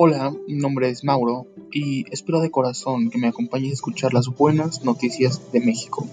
Hola, mi nombre es Mauro y espero de corazón que me acompañes a escuchar las buenas noticias de México.